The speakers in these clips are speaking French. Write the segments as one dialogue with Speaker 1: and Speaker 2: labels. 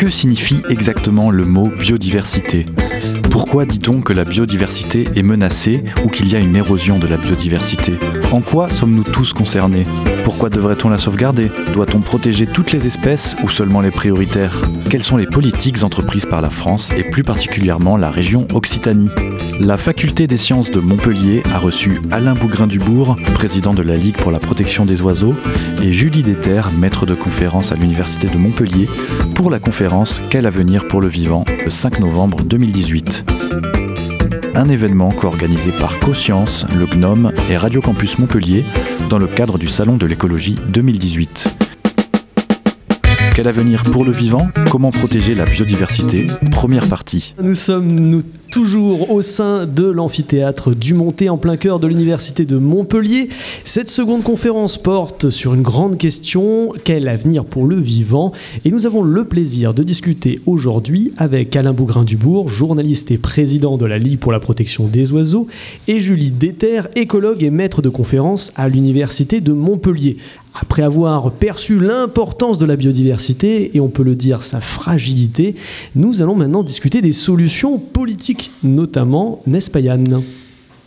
Speaker 1: Que signifie exactement le mot biodiversité? Pourquoi dit-on que la biodiversité est menacée ou qu'il y a une érosion de la biodiversité? En quoi sommes-nous tous concernés? Pourquoi devrait-on la sauvegarder? Doit-on protéger toutes les espèces ou seulement les prioritaires? Quelles sont les politiques entreprises par la France et plus particulièrement la région Occitanie? La faculté des sciences de Montpellier a reçu Alain Bougrain-Dubourg, président de la Ligue pour la protection des oiseaux, et Julie Déter, maître de conférence à l'Université de Montpellier, pour la conférence Quel avenir pour le vivant le 5 novembre 2018 un événement co-organisé par CoScience, le GNOME et Radio Campus Montpellier dans le cadre du Salon de l'écologie 2018. Quel avenir pour le vivant? Comment protéger la biodiversité? Première partie.
Speaker 2: Nous sommes nous toujours au sein de l'amphithéâtre du Monté en plein cœur de l'université de Montpellier. Cette seconde conférence porte sur une grande question, quel avenir pour le vivant? Et nous avons le plaisir de discuter aujourd'hui avec Alain Bougrain-Dubourg, journaliste et président de la Ligue pour la protection des oiseaux, et Julie Déter, écologue et maître de conférence à l'université de Montpellier. Après avoir perçu l'importance de la biodiversité et on peut le dire sa fragilité, nous allons maintenant discuter des solutions politiques notamment, n'est-ce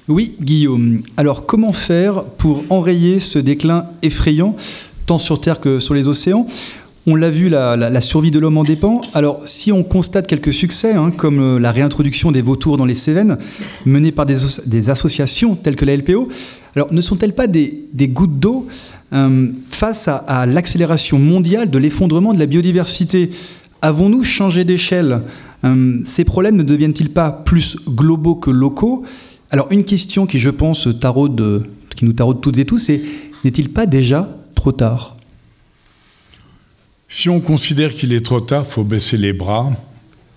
Speaker 3: Oui, Guillaume. Alors comment faire pour enrayer ce déclin effrayant, tant sur Terre que sur les océans? On l'a vu, la, survie de l'homme en dépend. Alors, si on constate quelques succès, hein, comme euh, la réintroduction des vautours dans les Cévennes, menée par des, associations telles que la LPO, alors ne sont-elles pas des, gouttes d'eau euh, face à l'accélération mondiale de l'effondrement de la biodiversité? Avons-nous changé d'échelle? Euh, ces problèmes ne deviennent-ils pas plus globaux que locaux? Alors une question qui, je pense, taraude, qui nous taraude toutes et tous, c'est n'est-il pas déjà trop tard?
Speaker 4: Si on considère qu'il est trop tard, faut baisser les bras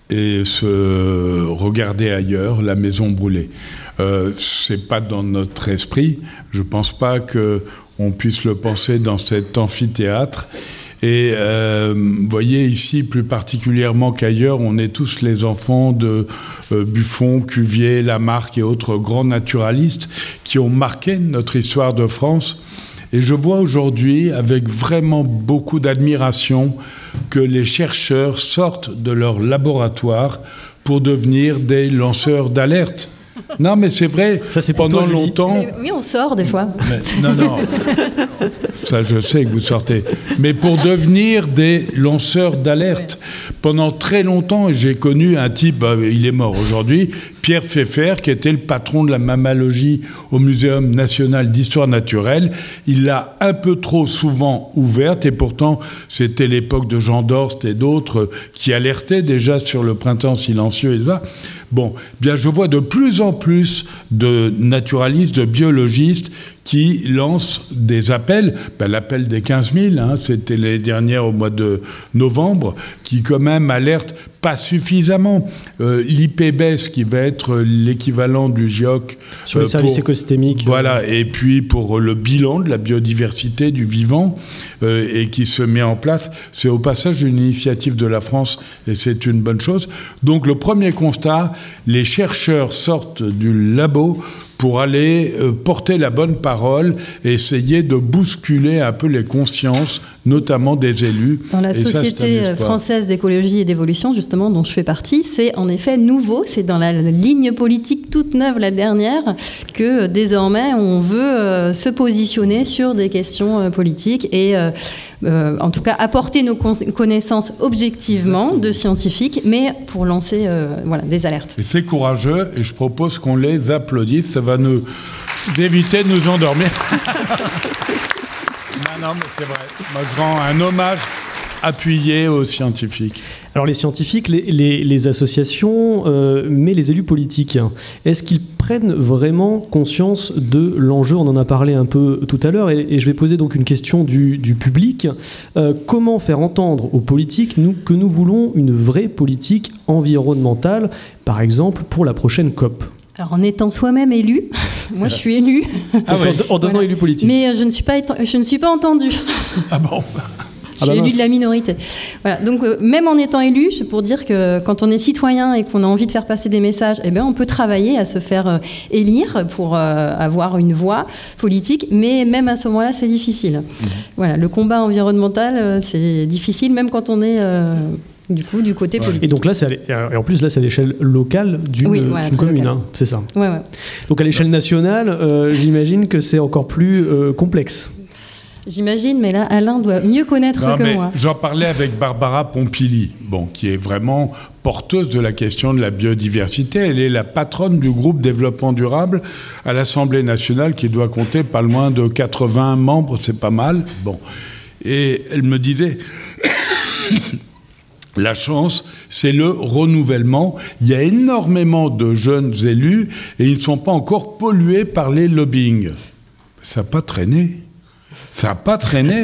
Speaker 4: et se regarder ailleurs, la maison brûlée. Euh, c'est pas dans notre esprit. Je pense pas que on puisse le penser dans cet amphithéâtre. Et euh, vous voyez ici, plus particulièrement qu'ailleurs, on est tous les enfants de euh, Buffon, Cuvier, Lamarck et autres grands naturalistes qui ont marqué notre histoire de France. Et je vois aujourd'hui, avec vraiment beaucoup d'admiration, que les chercheurs sortent de leur laboratoire pour devenir des lanceurs d'alerte. Non, mais c'est vrai.
Speaker 2: Ça, c'est pendant longtemps.
Speaker 5: Oui, on sort des fois.
Speaker 4: non, non. Ça, je sais que vous sortez. Mais pour devenir des lanceurs d'alerte. Pendant très longtemps, j'ai connu un type, bah, il est mort aujourd'hui, Pierre Pfeffer, qui était le patron de la mammalogie au Muséum national d'histoire naturelle. Il l'a un peu trop souvent ouverte, et pourtant, c'était l'époque de Jean Dorst et d'autres qui alertaient déjà sur le printemps silencieux et ça. Bon, bien, je vois de plus en plus de naturalistes, de biologistes qui lancent des appels. Ben, L'appel des 15 000, hein, c'était les dernières au mois de novembre, qui quand même alertent pas suffisamment. Euh, L'IPBES, qui va être l'équivalent du GIOC.
Speaker 2: Sur les euh, services écosystémiques.
Speaker 4: Voilà, et puis pour le bilan de la biodiversité du vivant, euh, et qui se met en place, c'est au passage une initiative de la France, et c'est une bonne chose. Donc le premier constat, les chercheurs sortent du labo pour aller euh, porter la bonne parole et essayer de bousculer un peu les consciences, notamment des élus.
Speaker 5: Dans la Société française d'écologie et d'évolution, justement, dont je fais partie, c'est en effet nouveau, c'est dans la ligne politique toute neuve, la dernière, que euh, désormais on veut euh, se positionner sur des questions politiques et euh, en tout cas apporter nos connaissances objectivement de scientifiques, mais pour lancer euh, voilà, des alertes.
Speaker 4: Et c'est courageux et je propose qu'on les applaudisse, ça va nous éviter de nous endormir. non, mais c'est vrai. Moi, je rends un hommage appuyé aux scientifiques.
Speaker 2: Alors les scientifiques, les, associations, euh, mais les élus politiques, est-ce qu'ils prennent vraiment conscience de l'enjeu? On en a parlé un peu tout à l'heure, et, je vais poser donc une question du, public. Euh, comment faire entendre aux politiques que nous voulons une vraie politique environnementale, par exemple pour la prochaine COP?
Speaker 5: Alors en étant soi-même élu, moi je suis élu.
Speaker 2: Ah en, devenant élu politique.
Speaker 5: Mais euh, je ne suis pas, je ne suis pas entendu.
Speaker 4: Ah bon
Speaker 5: je suis ah bah élu de la minorité. Voilà. Donc, euh, même en étant élu, c'est pour dire que quand on est citoyen et qu'on a envie de faire passer des messages, eh bien, on peut travailler à se faire euh, élire pour euh, avoir une voix politique, mais même à ce moment-là, c'est difficile. Mhm. Voilà, le combat environnemental, c'est difficile, même quand on est du coup, du côté politique.
Speaker 2: Et donc là, et en plus, là, c'est à l'échelle locale d'une commune, hein, c'est ça.
Speaker 5: Ouais, ouais.
Speaker 2: Donc à l'échelle nationale, euh, j'imagine que c'est encore plus euh, complexe.
Speaker 5: J'imagine, mais là, Alain doit mieux connaître que moi.
Speaker 4: J'en parlais avec Barbara Pompili, bon, qui est vraiment porteuse de la question de la biodiversité. Elle est la patronne du groupe développement durable à l'Assemblée nationale, qui doit compter pas loin de 80 membres, c'est pas mal. Bon. Et elle me disait, la chance, c'est le renouvellement. Il y a énormément de jeunes élus et ils ne sont pas encore pollués par les lobbying. Ça n'a pas traîné. Ça n'a pas traîné.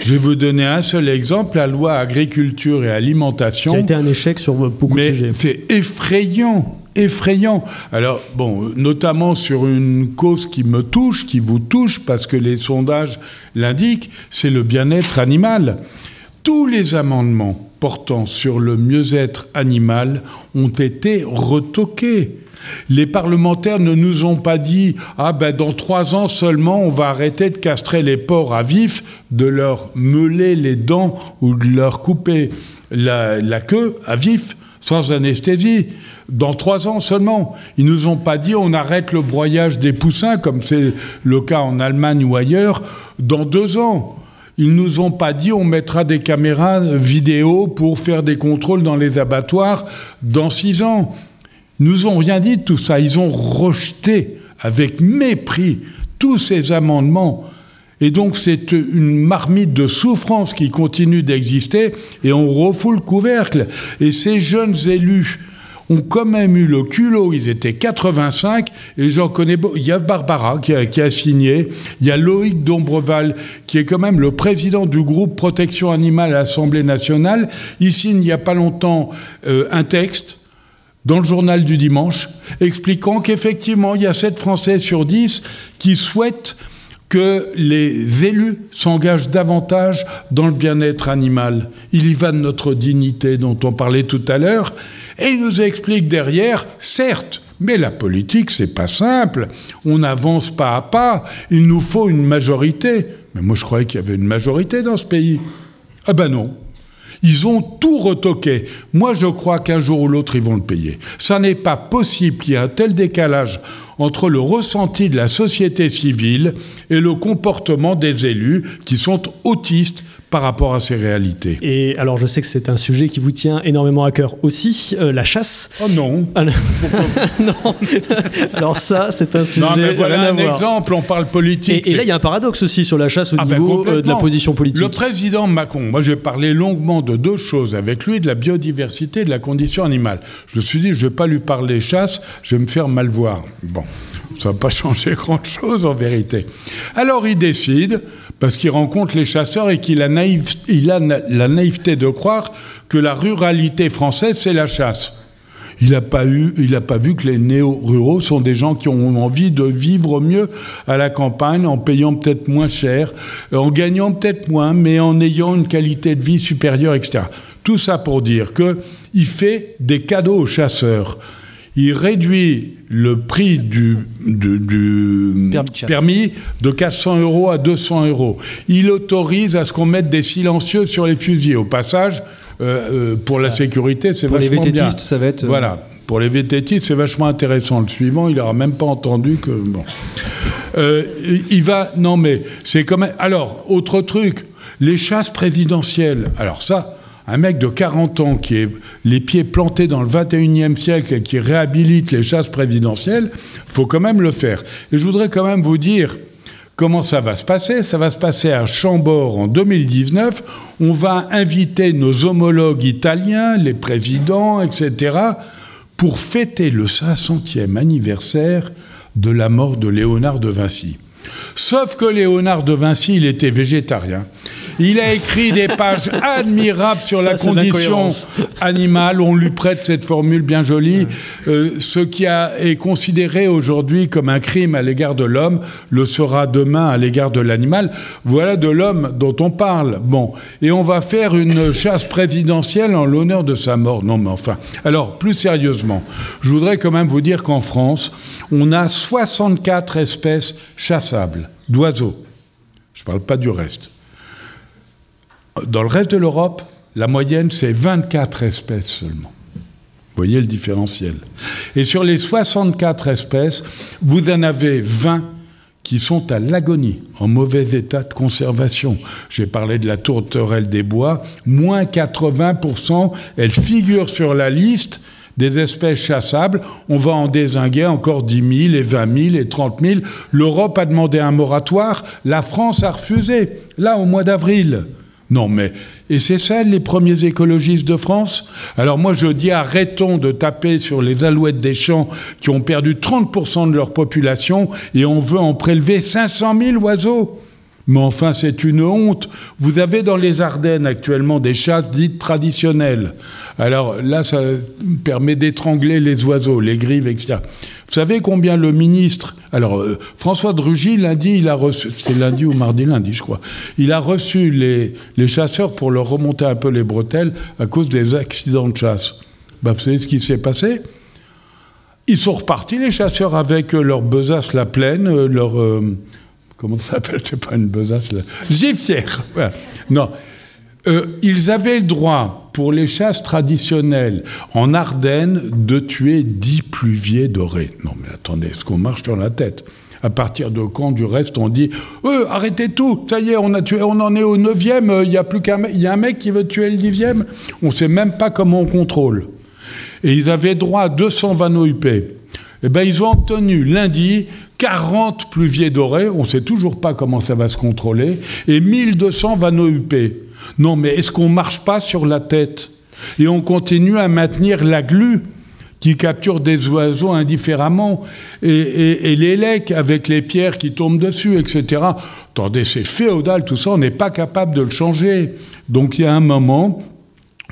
Speaker 4: Je vais vous donner un seul exemple, la loi agriculture et alimentation.
Speaker 2: Qui a été un échec sur beaucoup de sujets.
Speaker 4: C'est effrayant, effrayant. Alors, bon, notamment sur une cause qui me touche, qui vous touche, parce que les sondages l'indiquent, c'est le bien-être animal. Tous les amendements portant sur le mieux-être animal ont été retoqués. Les parlementaires ne nous ont pas dit Ah ben dans trois ans seulement, on va arrêter de castrer les porcs à vif, de leur meuler les dents ou de leur couper la, la queue à vif, sans anesthésie. Dans trois ans seulement. Ils nous ont pas dit on arrête le broyage des poussins, comme c'est le cas en Allemagne ou ailleurs, dans deux ans. Ils nous ont pas dit on mettra des caméras vidéo pour faire des contrôles dans les abattoirs dans six ans nous ont rien dit de tout ça. Ils ont rejeté avec mépris tous ces amendements. Et donc c'est une marmite de souffrance qui continue d'exister et on refoule le couvercle. Et ces jeunes élus ont quand même eu le culot, ils étaient 85, et j'en connais, il y a Barbara qui a, signé, il y a Loïc Dombreval, qui est quand même le président du groupe Protection Animale à l'Assemblée nationale, il signe il n'y a pas longtemps euh, un texte dans le journal du dimanche, expliquant qu'effectivement, il y a 7 Français sur 10 qui souhaitent que les élus s'engagent davantage dans le bien-être animal. Il y va de notre dignité dont on parlait tout à l'heure, et il nous explique derrière, certes, mais la politique, c'est pas simple. On avance pas à pas. Il nous faut une majorité. Mais moi, je croyais qu'il y avait une majorité dans ce pays. Ah ben non. Ils ont tout retoqué. Moi, je crois qu'un jour ou l'autre, ils vont le payer. Ça n'est pas possible qu'il y ait un tel décalage entre le ressenti de la société civile et le comportement des élus qui sont autistes par rapport à ces réalités.
Speaker 2: Et alors, je sais que c'est un sujet qui vous tient énormément à cœur aussi, euh, la chasse.
Speaker 4: Oh non.
Speaker 2: Ah, non. alors ça, c'est un sujet. Non,
Speaker 4: mais voilà un exemple. On parle politique.
Speaker 2: Et, là, il y a un paradoxe aussi sur la chasse au ah, ben, niveau euh, de la position politique.
Speaker 4: Le président Macron, moi, j'ai parlé longuement de deux choses avec lui, de la biodiversité et de la condition animale. Je me suis dit, je vais pas lui parler chasse, je vais me faire mal voir. Bon. Ça va pas changer grand-chose en vérité. Alors il décide, parce qu'il rencontre les chasseurs et qu'il a, il a la naïveté de croire que la ruralité française, c'est la chasse. Il n'a pas, pas vu que les néo-ruraux sont des gens qui ont envie de vivre mieux à la campagne en payant peut-être moins cher, en gagnant peut-être moins, mais en ayant une qualité de vie supérieure, etc. Tout ça pour dire qu'il fait des cadeaux aux chasseurs il réduit le prix du, permis, de 400 euros à 200 euros. Il autorise à ce qu'on mette des silencieux sur les fusils. Au passage, euh, euh, pour la sécurité, c'est vachement bien. Pour les vététistes,
Speaker 3: ça va être... Euh,
Speaker 4: voilà. Pour les vététistes, c'est vachement intéressant. Le suivant, il n'aura même pas entendu que... Bon. il va... Non, mais c'est quand même... Alors, autre truc, les chasses présidentielles. Alors ça, un mec de 40 ans qui est les pieds plantés dans le 21e siècle et qui réhabilite les chasses présidentielles, faut quand même le faire. Et je voudrais quand même vous dire comment ça va se passer. Ça va se passer à Chambord en 2019. On va inviter nos homologues italiens, les présidents, etc., pour fêter le 500e anniversaire de la mort de Léonard de Vinci. Sauf que Léonard de Vinci, il était végétarien. Il a écrit des pages admirables sur la condition animale. On lui prête cette formule bien jolie. Euh, ce qui a, est considéré aujourd'hui comme un crime à l'égard de l'homme le sera demain à l'égard de l'animal. Voilà de l'homme dont on parle. Bon. Et on va faire une chasse présidentielle en l'honneur de sa mort. Non, mais enfin. Alors, plus sérieusement, je voudrais quand même vous dire qu'en France, on a 64 espèces chassables d'oiseaux. Je ne parle pas du reste. Dans le reste de l'Europe, la moyenne, c'est 24 espèces seulement. Vous voyez le différentiel. Et sur les 64 espèces, vous en avez 20 qui sont à l'agonie, en mauvais état de conservation. J'ai parlé de la tourterelle des bois, moins 80%, elle figure sur la liste des espèces chassables. On va en désinguer encore 10 000 et 20 000 et 30 000. L'Europe a demandé un moratoire, la France a refusé, là au mois d'avril. Non, mais. Et c'est ça les premiers écologistes de France? Alors moi je dis arrêtons de taper sur les alouettes des champs qui ont perdu 30% de leur population et on veut en prélever 500 000 oiseaux. Mais enfin, c'est une honte. Vous avez dans les Ardennes actuellement des chasses dites traditionnelles. Alors là, ça permet d'étrangler les oiseaux, les grives, etc. Vous savez combien le ministre. Alors, euh, François Drugy, lundi, il a reçu. C'était lundi ou mardi, lundi, je crois. Il a reçu les, les, chasseurs pour leur remonter un peu les bretelles à cause des accidents de chasse. Ben, vous savez ce qui s'est passé? Ils sont repartis, les chasseurs, avec leur besace la plaine, euh, leur. Euh, comment ça s'appelle? C'est pas une besace, là. Gypsière. Non. Euh, ils avaient le droit, pour les chasses traditionnelles en Ardennes, de tuer 10 pluviers dorés. Non, mais attendez, est-ce qu'on marche dans la tête? À partir de quand, du reste, on dit euh, arrêtez tout, ça y est, on, a tué, on en est au 9e, euh, il y a plus qu'un y a un mec qui veut tuer le 10e. On ne sait même pas comment on contrôle. Et ils avaient droit à 220 OUP. Eh bien, ils ont obtenu lundi 40 pluviers dorés, on ne sait toujours pas comment ça va se contrôler, et 1200 vanneaux UP. Non, mais est-ce qu'on ne marche pas sur la tête Et on continue à maintenir la glu qui capture des oiseaux indifféremment, et, les lecs avec les pierres qui tombent dessus, etc. Attendez, c'est féodal tout ça, on n'est pas capable de le changer. Donc il y a un moment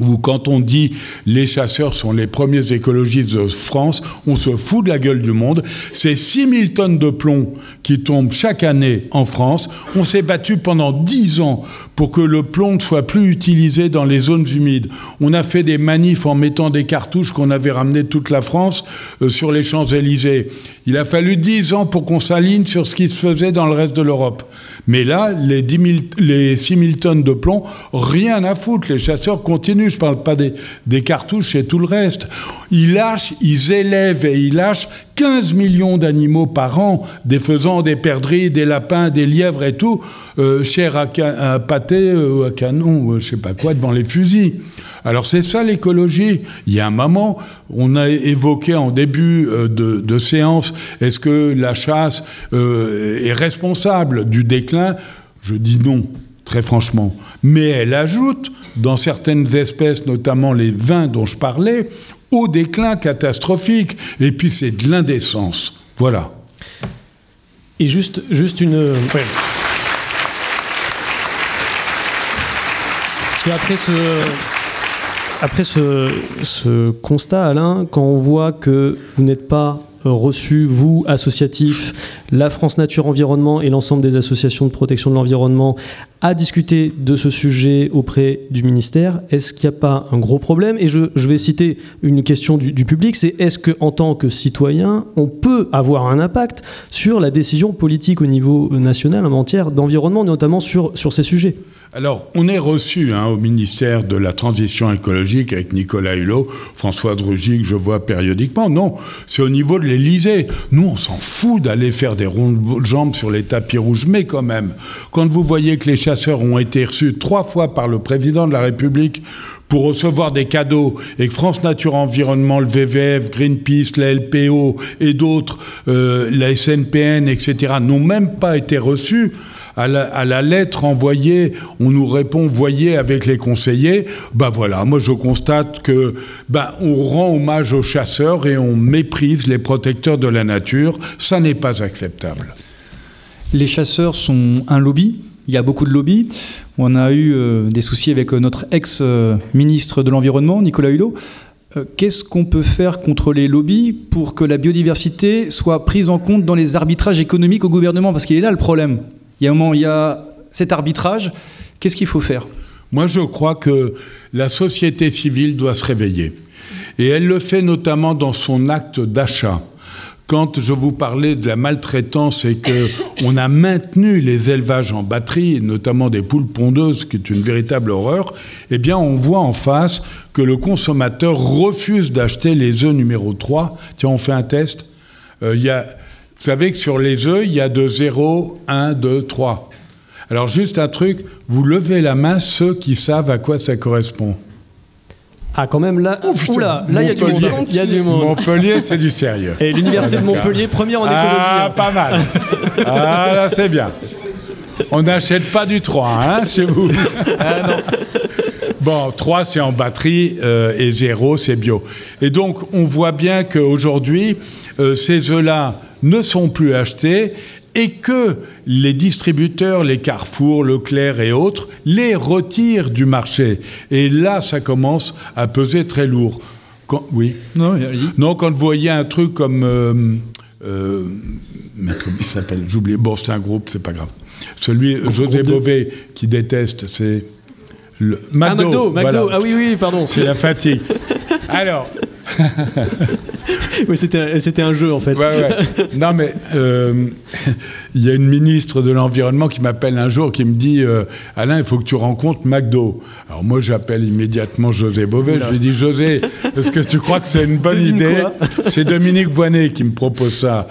Speaker 4: où quand on dit les chasseurs sont les premiers écologistes de France, on se fout de la gueule du monde. C'est 6000 tonnes de plomb qui tombent chaque année en France. On s'est battu pendant 10 ans pour que le plomb ne soit plus utilisé dans les zones humides. On a fait des manifs en mettant des cartouches qu'on avait ramenées toute la France euh, sur les Champs-Élysées. Il a fallu 10 ans pour qu'on s'aligne sur ce qui se faisait dans le reste de l'Europe. Mais là, les, 10 les 6 000 tonnes de plomb, rien à foutre. Les chasseurs continuent. Je ne parle pas des, cartouches et tout le reste. Ils lâchent, ils élèvent et ils lâchent 15 millions d'animaux par an, des faisans, des perdrix, des lapins, des lièvres et tout, euh, chair à, à pâté, euh, à canon, euh, je sais pas quoi, devant les fusils. Alors c'est ça l'écologie. Il y a un moment, on a évoqué en début euh, de, séance, est-ce que la chasse est responsable du déclin? Je dis non, très franchement. Mais elle ajoute, dans certaines espèces, notamment les vins dont je parlais, au déclin catastrophique. Et puis c'est de l'indécence. Voilà.
Speaker 2: Et juste, juste une... Parce qu'après ce après ce, constat, Alain, quand on voit que vous n'êtes pas reçu, vous, associatif, la France Nature Environnement et l'ensemble des associations de protection de l'environnement, à discuter de ce sujet auprès du ministère. Est-ce qu'il n'y a pas un gros problème? Et je, vais citer une question du, public, c'est est-ce qu'en tant que citoyen, on peut avoir un impact sur la décision politique au niveau national en matière d'environnement, notamment sur, ces sujets?
Speaker 4: Alors, on est reçu hein, au ministère de la Transition écologique avec Nicolas Hulot, François Drugy, que je vois périodiquement. Non, c'est au niveau de l'Élysée. Nous, on s'en fout d'aller faire des rondes jambes sur les tapis rouges, mais quand même, quand vous voyez que les chasseurs ont été reçus trois fois par le président de la République pour recevoir des cadeaux et que France Nature Environnement, le VVF, Greenpeace, la LPO et d'autres, euh, la SNPN, etc., n'ont même pas été reçus, à la, lettre envoyée, on nous répond voyez avec les conseillers. Ben voilà, moi je constate que ben, on rend hommage aux chasseurs et on méprise les protecteurs de la nature. Ça n'est pas acceptable.
Speaker 3: Les chasseurs sont un lobby. Il y a beaucoup de lobbies. On a eu euh, des soucis avec euh, notre ex-ministre de l'Environnement, Nicolas Hulot. Euh, qu'est-ce qu'on peut faire contre les lobbies pour que la biodiversité soit prise en compte dans les arbitrages économiques au gouvernement? Parce qu'il est là le problème. Il y a un moment, il y a cet arbitrage. Qu'est-ce qu'il faut faire?
Speaker 4: Moi, je crois que la société civile doit se réveiller. Et elle le fait notamment dans son acte d'achat quand je vous parlais de la maltraitance et que on a maintenu les élevages en batterie, notamment des poules pondeuses, qui est une véritable horreur, eh bien, on voit en face que le consommateur refuse d'acheter les œufs numéro 3. Tiens, on fait un test. Euh, il y a, vous savez que sur les œufs, il y a de 0, 1, 2, 3. Alors, juste un truc, vous levez la main ceux qui savent à quoi ça correspond.
Speaker 2: Ah, quand même, là,
Speaker 4: Oh, putain.
Speaker 2: oula, là, il y a du monde. Y a du monde.
Speaker 4: Montpellier, c'est du sérieux.
Speaker 2: Et l'université de
Speaker 4: Ah, d'accord.
Speaker 2: Montpellier, première en écologie.
Speaker 4: Ah,
Speaker 2: hein.
Speaker 4: pas mal. Ah, là, c'est bien. On n'achète pas du 3, hein, chez vous Bon, 3, c'est en batterie euh, et 0, c'est bio. Et donc, on voit bien qu'aujourd'hui, euh, ces œufs-là ne sont plus achetés et que les distributeurs, les Carrefour, Leclerc et autres, les retirent du marché. Et là, ça commence à peser très lourd. Quand- oui
Speaker 3: Non,
Speaker 4: non, quand vous voyez un truc comme. Euh, euh, mais comment il s'appelle? J'oublie. Bon, c'est un groupe, c'est pas grave. Celui, José Bové, qui déteste, c'est. Le...
Speaker 2: Ah,
Speaker 4: McDo. Voilà.
Speaker 2: Ah oui, oui, pardon.
Speaker 4: C'est la fatigue. Alors,
Speaker 2: Oui, c'était un jeu, en fait.
Speaker 4: ouais, ouais. Non, mais euh, il y a une ministre de l'Environnement qui m'appelle un jour qui me dit euh, Alain, il faut que tu rencontres McDo. Alors, moi, j'appelle immédiatement José Bové. Je lui dis José, est-ce que tu crois que c'est une bonne idée C'est Dominique Voinet qui me propose ça.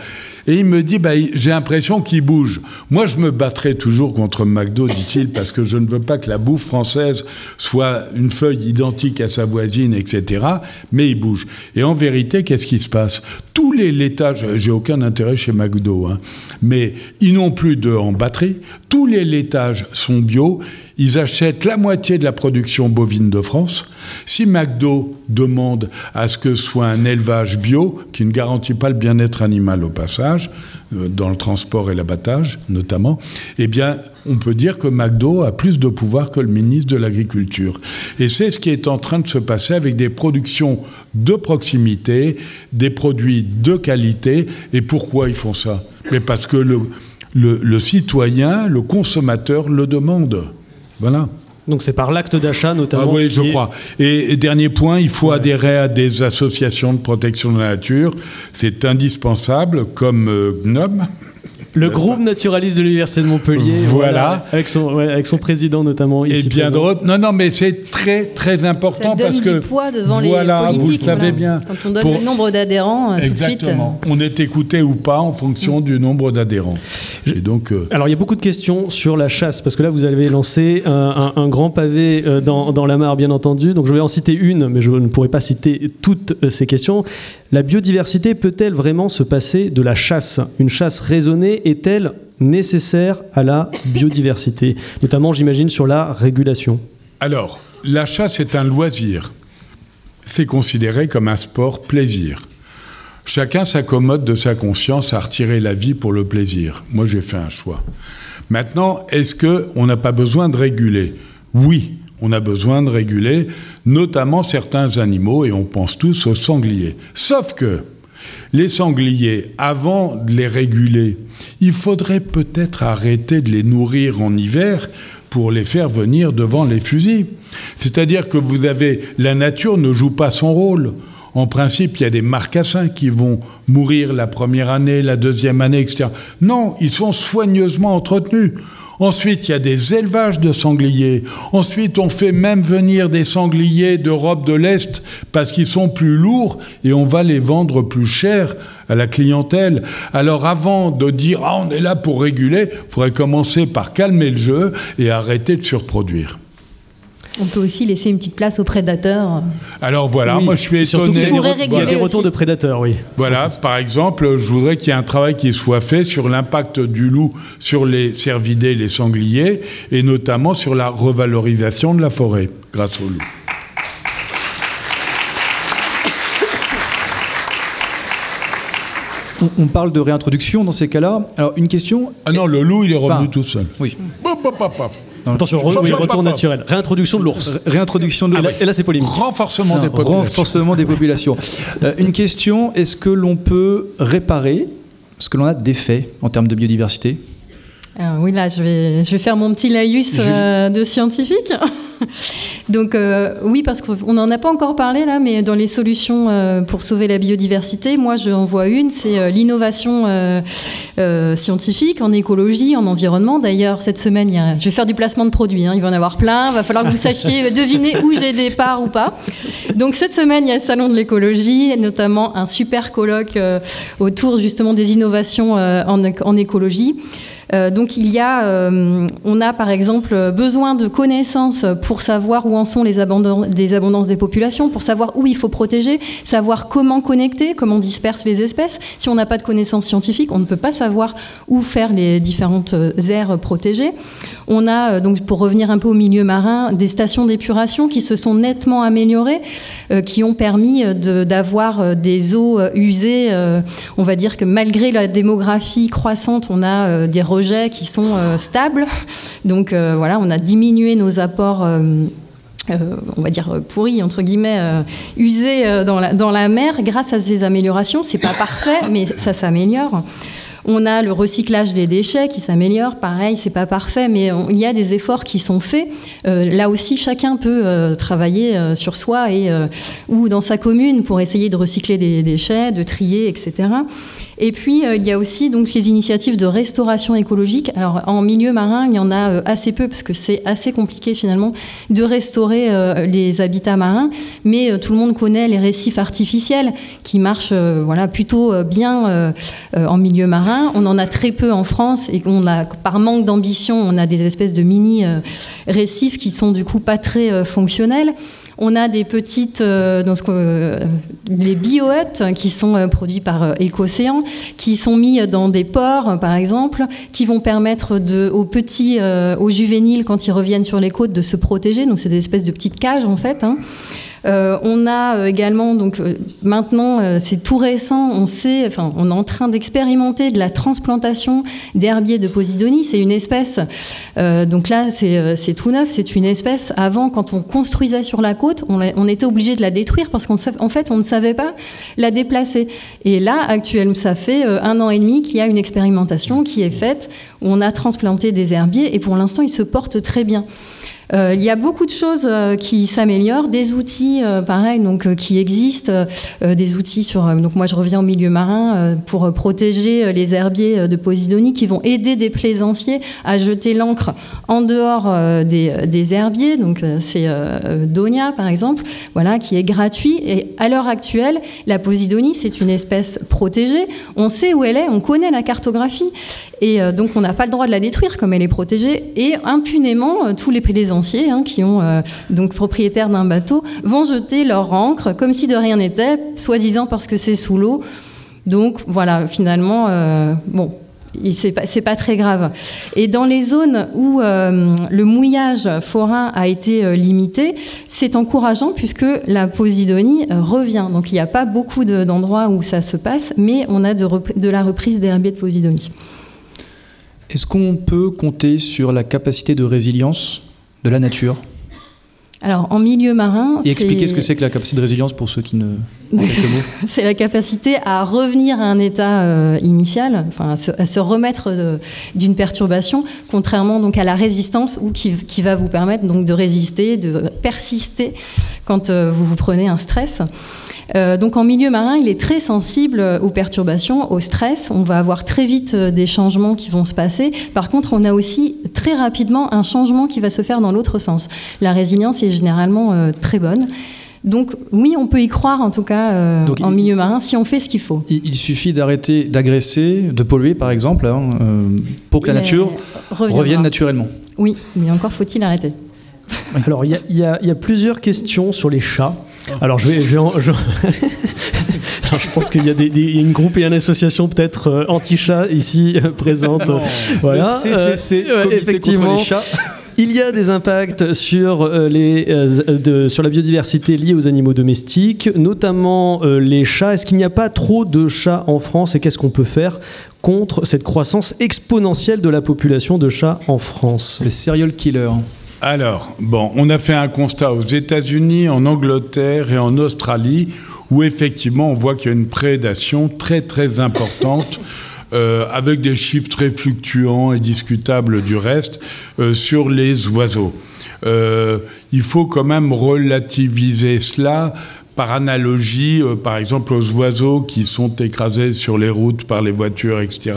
Speaker 4: Et il me dit bah, J'ai l'impression qu'il bouge. Moi, je me battrai toujours contre McDo, dit-il, parce que je ne veux pas que la bouffe française soit une feuille identique à sa voisine, etc. Mais il bouge. Et en vérité, qu'est-ce qui se passe? Tous les laitages, j'ai aucun intérêt chez McDo, hein, mais ils n'ont plus d'œufs en batterie. Tous les laitages sont bio. Ils achètent la moitié de la production bovine de France. Si McDo demande à ce que ce soit un élevage bio, qui ne garantit pas le bien-être animal au passage, euh, dans le transport et l'abattage notamment, eh bien, on peut dire que McDo a plus de pouvoir que le ministre de l'Agriculture. Et c'est ce qui est en train de se passer avec des productions de proximité, des produits de qualité. Et pourquoi ils font ça? Mais parce que le, citoyen, le consommateur le demande. Voilà.
Speaker 2: Donc c'est par l'acte d'achat,
Speaker 4: Ah
Speaker 2: notamment.
Speaker 4: oui, je crois. Et, et dernier point, il faut adhérer à des associations de protection de la nature. C'est indispensable, comme euh, GNOME.
Speaker 2: Le groupe naturaliste de l'université de Montpellier.
Speaker 4: Voilà.
Speaker 2: Avec son, ouais, avec son président, notamment.
Speaker 4: Et
Speaker 2: ici
Speaker 4: bien
Speaker 2: présent.
Speaker 4: d'autres. Non, non, mais c'est très, très
Speaker 5: Ça
Speaker 4: important
Speaker 5: donne
Speaker 4: parce
Speaker 5: du
Speaker 4: que.
Speaker 5: poids devant
Speaker 4: voilà,
Speaker 5: les
Speaker 4: vous
Speaker 5: politiques.
Speaker 4: le savez
Speaker 5: voilà.
Speaker 4: bien.
Speaker 5: Quand on donne
Speaker 4: Pour-
Speaker 5: le nombre d'adhérents, euh, tout de suite.
Speaker 4: Exactement. On est écouté ou pas en fonction du nombre d'adhérents. Et donc. euh,
Speaker 2: Alors il y a beaucoup de questions sur la chasse, parce que là vous avez lancé un, un- un grand pavé euh, dans, dans la mare, bien entendu. Donc je vais en citer une, mais je ne pourrai pas citer toutes euh, ces questions. La biodiversité peut-elle vraiment se passer de la chasse? Une chasse raisonnée est-elle nécessaire à la biodiversité? Notamment, j'imagine, sur la régulation.
Speaker 4: Alors, la chasse est un loisir. C'est considéré comme un sport plaisir. Chacun s'accommode de sa conscience à retirer la vie pour le plaisir. Moi, j'ai fait un choix. Maintenant, est-ce qu'on n'a pas besoin de réguler? Oui, on a besoin de réguler, notamment certains animaux, et on pense tous aux sangliers. Sauf que les sangliers, avant de les réguler, il faudrait peut-être arrêter de les nourrir en hiver pour les faire venir devant les fusils. C'est-à-dire que vous avez la nature ne joue pas son rôle. En principe, il y a des marcassins qui vont mourir la première année, la deuxième année, etc. Non, ils sont soigneusement entretenus. Ensuite, il y a des élevages de sangliers. Ensuite, on fait même venir des sangliers d'Europe de l'Est parce qu'ils sont plus lourds et on va les vendre plus cher à la clientèle. Alors avant de dire ah, on est là pour réguler, il faudrait commencer par calmer le jeu et arrêter de surproduire.
Speaker 5: On peut aussi laisser une petite place aux prédateurs.
Speaker 4: Alors voilà,
Speaker 2: Oui.
Speaker 4: moi je suis étonné.
Speaker 2: y Il y a des
Speaker 5: réguler
Speaker 2: retours de prédateurs, oui.
Speaker 4: Voilà, par exemple, je voudrais qu'il y ait un travail qui soit fait sur l'impact du loup sur les cervidés, les sangliers, et notamment sur la revalorisation de la forêt grâce au loup.
Speaker 3: On, parle de réintroduction dans ces cas-là. Alors, une question.
Speaker 4: Ah non, le loup, il est revenu
Speaker 3: Enfin,
Speaker 4: tout seul.
Speaker 3: Oui.
Speaker 4: Hop, hop, hop.
Speaker 2: Attention, re- oui, retour naturel. Réintroduction de l'ours.
Speaker 3: Réintroduction de
Speaker 2: Et là, et là, c'est polémique.
Speaker 4: Renforcement des populations.
Speaker 3: renforcement des populations. Euh, une question est-ce que l'on peut réparer ce que l'on a défait en termes de biodiversité?
Speaker 5: Alors oui, là, je vais, je vais faire mon petit laïus euh, de scientifique. Donc oui, parce qu'on n'en a pas encore parlé là, mais dans les solutions pour sauver la biodiversité, moi j'en vois une, c'est l'innovation scientifique en écologie, en environnement. D'ailleurs, cette semaine, je vais faire du placement de produits, hein, il va en avoir plein, il va falloir que vous sachiez deviner où j'ai des parts ou pas. Donc cette semaine, il y a le Salon de l'écologie, notamment un super colloque autour justement des innovations en, en écologie. Euh, donc il y a, euh, on a par exemple besoin de connaissances pour savoir où en sont les abondances des populations, pour savoir où il faut protéger, savoir comment connecter, comment disperser les espèces. Si on n'a pas de connaissances scientifiques, on ne peut pas savoir où faire les différentes euh, aires protégées. On a donc, pour revenir un peu au milieu marin, des stations d'épuration qui se sont nettement améliorées, qui ont permis d'avoir des eaux usées. on va dire que malgré la démographie croissante, on a des qui sont euh, stables. Donc euh, voilà, on a diminué nos apports. Euh, on va dire pourris, entre guillemets, usés dans la, dans la mer grâce à ces améliorations. C'est pas parfait, mais ça s'améliore. On a le recyclage des déchets qui s'améliore. Pareil, c'est pas parfait, mais il y a des efforts qui sont faits. là aussi, chacun peut travailler sur soi ou dans sa commune pour essayer de recycler des déchets, de trier, etc. Et puis, euh, il y a aussi donc, les initiatives de restauration écologique. Alors, en milieu marin, il y en a euh, assez peu parce que c'est assez compliqué finalement de restaurer euh, les habitats marins. Mais tout le monde connaît les récifs artificiels qui marchent voilà, plutôt bien en milieu marin. On en a très peu en France et on a, par manque d'ambition, on a des espèces de mini récifs qui sont du coup pas très fonctionnels. On a des petites, euh, dans ce euh, les biohuts qui sont euh, produits par Écocéan, qui sont mis dans des ports, par exemple, qui vont permettre de, aux petits, aux juvéniles, quand ils reviennent sur les côtes, de se protéger. Donc, c'est des espèces de petites cages, en fait. Hein. Euh, on a euh, également, donc euh, maintenant, c'est tout récent, on sait, enfin, on est en train d'expérimenter de la transplantation d'herbiers de Posidonie. C'est une espèce, donc là, c'est tout neuf, c'est une espèce. Avant, quand on construisait sur la côte, on, était obligé de la détruire parce qu'en fait, on ne savait pas la déplacer. Et là, actuellement, ça fait un an et demi qu'il y a une expérimentation qui est faite. Où on a transplanté des herbiers et pour l'instant, ils se portent très bien. Euh, il y a beaucoup de choses euh, qui s'améliorent, des outils, euh, pareil, donc qui existent, des outils sur. donc moi, je reviens au milieu marin pour protéger les herbiers de Posidonie qui vont aider des plaisanciers à jeter l'encre en dehors des, herbiers. Donc c'est Donia, par exemple, voilà, qui est gratuit. Et à l'heure actuelle, la Posidonie, c'est une espèce protégée. On sait où elle est, on connaît la cartographie. Et donc, on n'a pas le droit de la détruire comme elle est protégée. Et impunément, tous les plaisanciers Hein, qui ont euh, donc propriétaires d'un bateau, vont jeter leur ancre comme si de rien n'était, soi-disant parce que c'est sous l'eau. Donc voilà, finalement, euh, bon, c'est pas, pas, très grave. Et dans les zones où euh, le mouillage forain a été limité, c'est encourageant puisque la posidonie revient. Donc il n'y a pas beaucoup d'endroits où ça se passe, mais on a de, de la reprise des herbiers de posidonie.
Speaker 3: Est-ce qu'on peut compter sur la capacité de résilience de la nature
Speaker 5: alors, en milieu marin.
Speaker 3: Et expliquer ce que c'est que la capacité de résilience pour ceux qui ne.
Speaker 5: c'est la capacité à revenir à un état euh, initial, enfin, à se, remettre d'une perturbation, contrairement donc à la résistance, ou qui, va vous permettre donc de résister, de persister quand euh, vous vous prenez un stress. Euh, donc en milieu marin, il est très sensible aux perturbations, au stress. On va avoir très vite euh, des changements qui vont se passer. Par contre, on a aussi très rapidement un changement qui va se faire dans l'autre sens. La résilience est généralement euh, très bonne. Donc oui, on peut y croire en tout cas en milieu marin si on fait ce qu'il faut.
Speaker 3: Il, suffit d'arrêter d'agresser, de polluer par exemple, hein, pour que la nature revienne naturellement.
Speaker 5: Oui, mais encore faut-il arrêter.
Speaker 2: Alors il y, a plusieurs questions sur les chats. Alors je vais, je, pense qu'il y a des, une groupe et une association peut-être euh, anti-chat ici euh, présente.
Speaker 3: voilà. C'est euh, effectivement. Les chats.
Speaker 2: Il y a des impacts sur, les, sur la biodiversité liée aux animaux domestiques, notamment les chats. Est-ce qu'il n'y a pas trop de chats en France et qu'est-ce qu'on peut faire contre cette croissance exponentielle de la population de chats en France?
Speaker 3: Le serial killer.
Speaker 4: Alors, bon, on a fait un constat aux États-Unis, en Angleterre et en Australie, où effectivement on voit qu'il y a une prédation très très importante. Euh, avec des chiffres très fluctuants et discutables du reste, euh, sur les oiseaux. il faut quand même relativiser cela par analogie, euh, par exemple, aux oiseaux qui sont écrasés sur les routes par les voitures, etc.,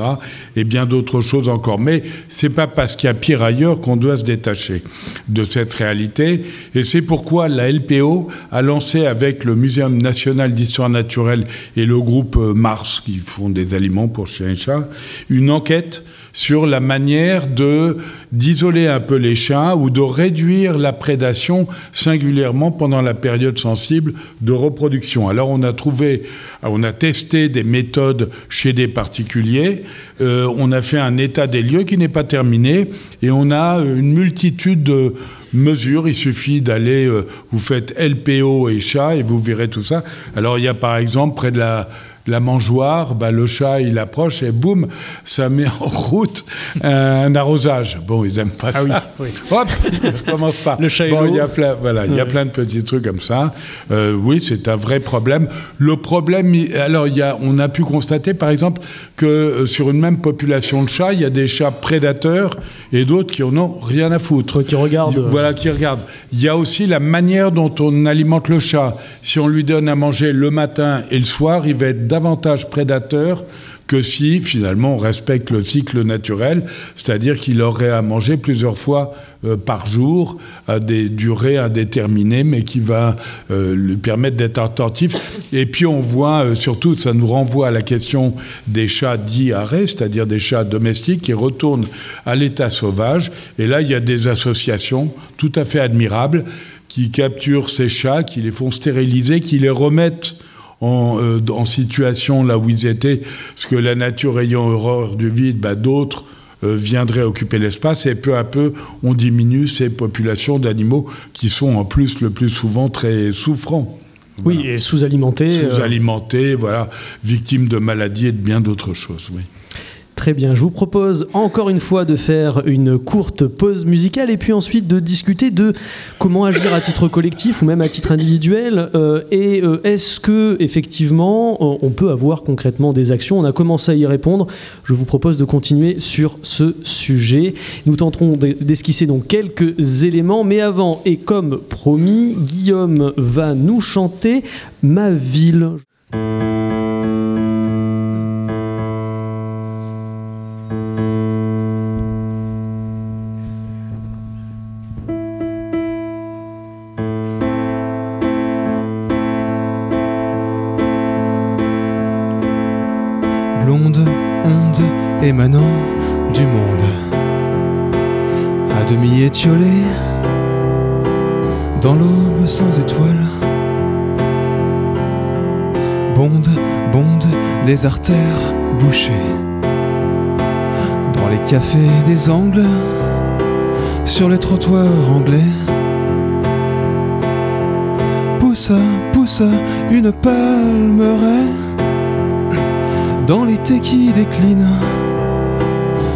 Speaker 4: et bien d'autres choses encore. Mais c'est pas parce qu'il y a pire ailleurs qu'on doit se détacher de cette réalité. Et c'est pourquoi la LPO a lancé avec le Muséum national d'histoire naturelle et le groupe Mars, qui font des aliments pour chiens et chats, une enquête sur la manière de d'isoler un peu les chats ou de réduire la prédation singulièrement pendant la période sensible de reproduction. Alors on a trouvé, on a testé des méthodes chez des particuliers, euh, on a fait un état des lieux qui n'est pas terminé et on a une multitude de mesures. Il suffit d'aller, euh, vous faites LPO et chat et vous verrez tout ça. Alors il y a par exemple près de la la mangeoire, bah, le chat il approche et boum, ça met en route un arrosage. Bon, ils n'aiment pas ah ça. Oui, Hop, ça commence pas.
Speaker 2: Le chat
Speaker 4: bon, il y a plein, voilà, il y a plein de petits trucs comme ça. Euh, oui, c'est un vrai problème. Le problème, alors il y a, on a pu constater par exemple que euh, sur une même population de chats, il y a des chats prédateurs et d'autres qui en ont rien à foutre.
Speaker 2: Qui regardent.
Speaker 4: Voilà, qui regardent. Il y a aussi la manière dont on alimente le chat. Si on lui donne à manger le matin et le soir, il va être davantage prédateur que si finalement on respecte le cycle naturel, c'est-à-dire qu'il aurait à manger plusieurs fois euh, par jour à des durées indéterminées, mais qui va euh, lui permettre d'être attentif. Et puis on voit euh, surtout, ça nous renvoie à la question des chats dits arrêts, c'est-à-dire des chats domestiques qui retournent à l'état sauvage. Et là, il y a des associations tout à fait admirables qui capturent ces chats, qui les font stériliser, qui les remettent en, situation là où ils étaient, parce que la nature ayant horreur du vide, bah, d'autres euh, viendraient occuper l'espace et peu à peu on diminue ces populations d'animaux qui sont en plus le plus souvent très souffrants.
Speaker 2: Oui, et sous-alimentés.
Speaker 4: Euh, sous-alimentés, voilà, victimes de maladies et de bien d'autres choses, oui.
Speaker 2: Très bien, je vous propose encore une fois de faire une courte pause musicale et puis ensuite de discuter de comment agir à titre collectif ou même à titre individuel euh, et euh, est-ce que effectivement on peut avoir concrètement des actions? On a commencé à y répondre. Je vous propose de continuer sur ce sujet. Nous tenterons d'esquisser donc quelques éléments, mais avant et comme promis, Guillaume va nous chanter Ma ville.
Speaker 6: Bouchées, dans les cafés des angles, sur les trottoirs anglais. Pousse, pousse une palmeraie dans l'été qui décline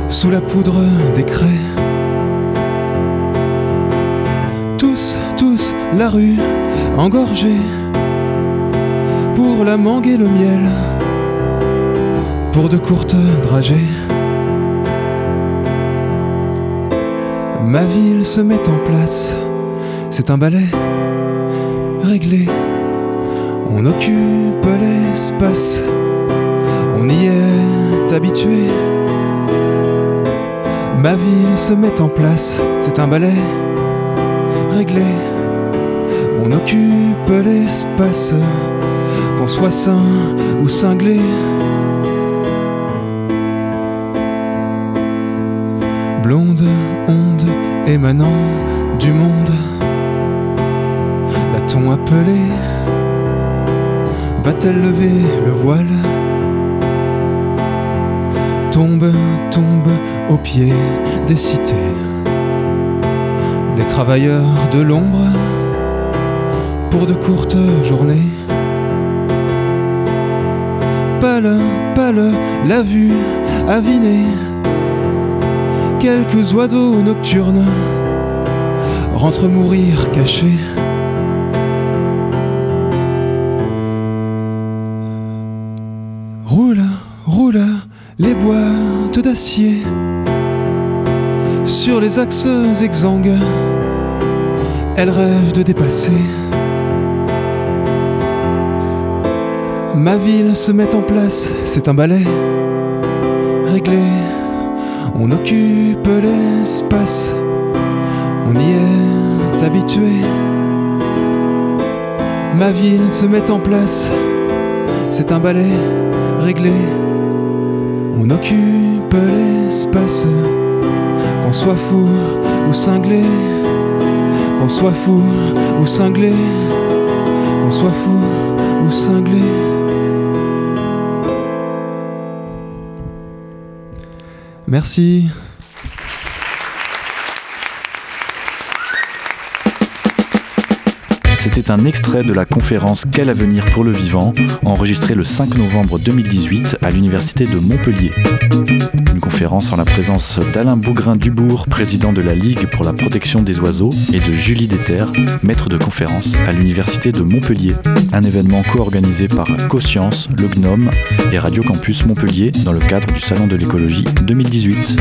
Speaker 6: sous la poudre des craies. Tous, tous, la rue engorgée pour la mangue et le miel, pour de courtes dragées. Ma ville se met en place, c'est un balai réglé. On occupe l'espace, on y est habitué. Ma ville se met en place, c'est un balai réglé. On occupe l'espace, qu'on soit sain ou cinglé. Du monde, l'a-t-on appelé? Va-t-elle lever le voile? Tombe, tombe au pied des cités. Les travailleurs de l'ombre pour de courtes journées. Pâle, pâle, la vue avinée. Quelques oiseaux nocturnes rentrent mourir cachés. Roule, roule les boîtes d'acier sur les axes exsangues elle rêve de dépasser. Ma ville se met en place, c'est un ballet réglé. On occupe l'espace, on y est habitué. Ma ville se met en place, c'est un ballet réglé. On occupe l'espace, qu'on soit fou ou cinglé, qu'on soit fou ou cinglé, qu'on soit fou ou cinglé. Merci.
Speaker 1: C'était un extrait de la conférence Quel avenir pour le vivant, enregistrée le 5 novembre 2018 à l'Université de Montpellier. Une conférence en la présence d'Alain Bougrain-Dubourg, président de la Ligue pour la protection des oiseaux, et de Julie Déter, maître de conférence à l'Université de Montpellier. Un événement co-organisé par CoScience, le Gnome et Radio Campus Montpellier dans le cadre du Salon de l'écologie 2018.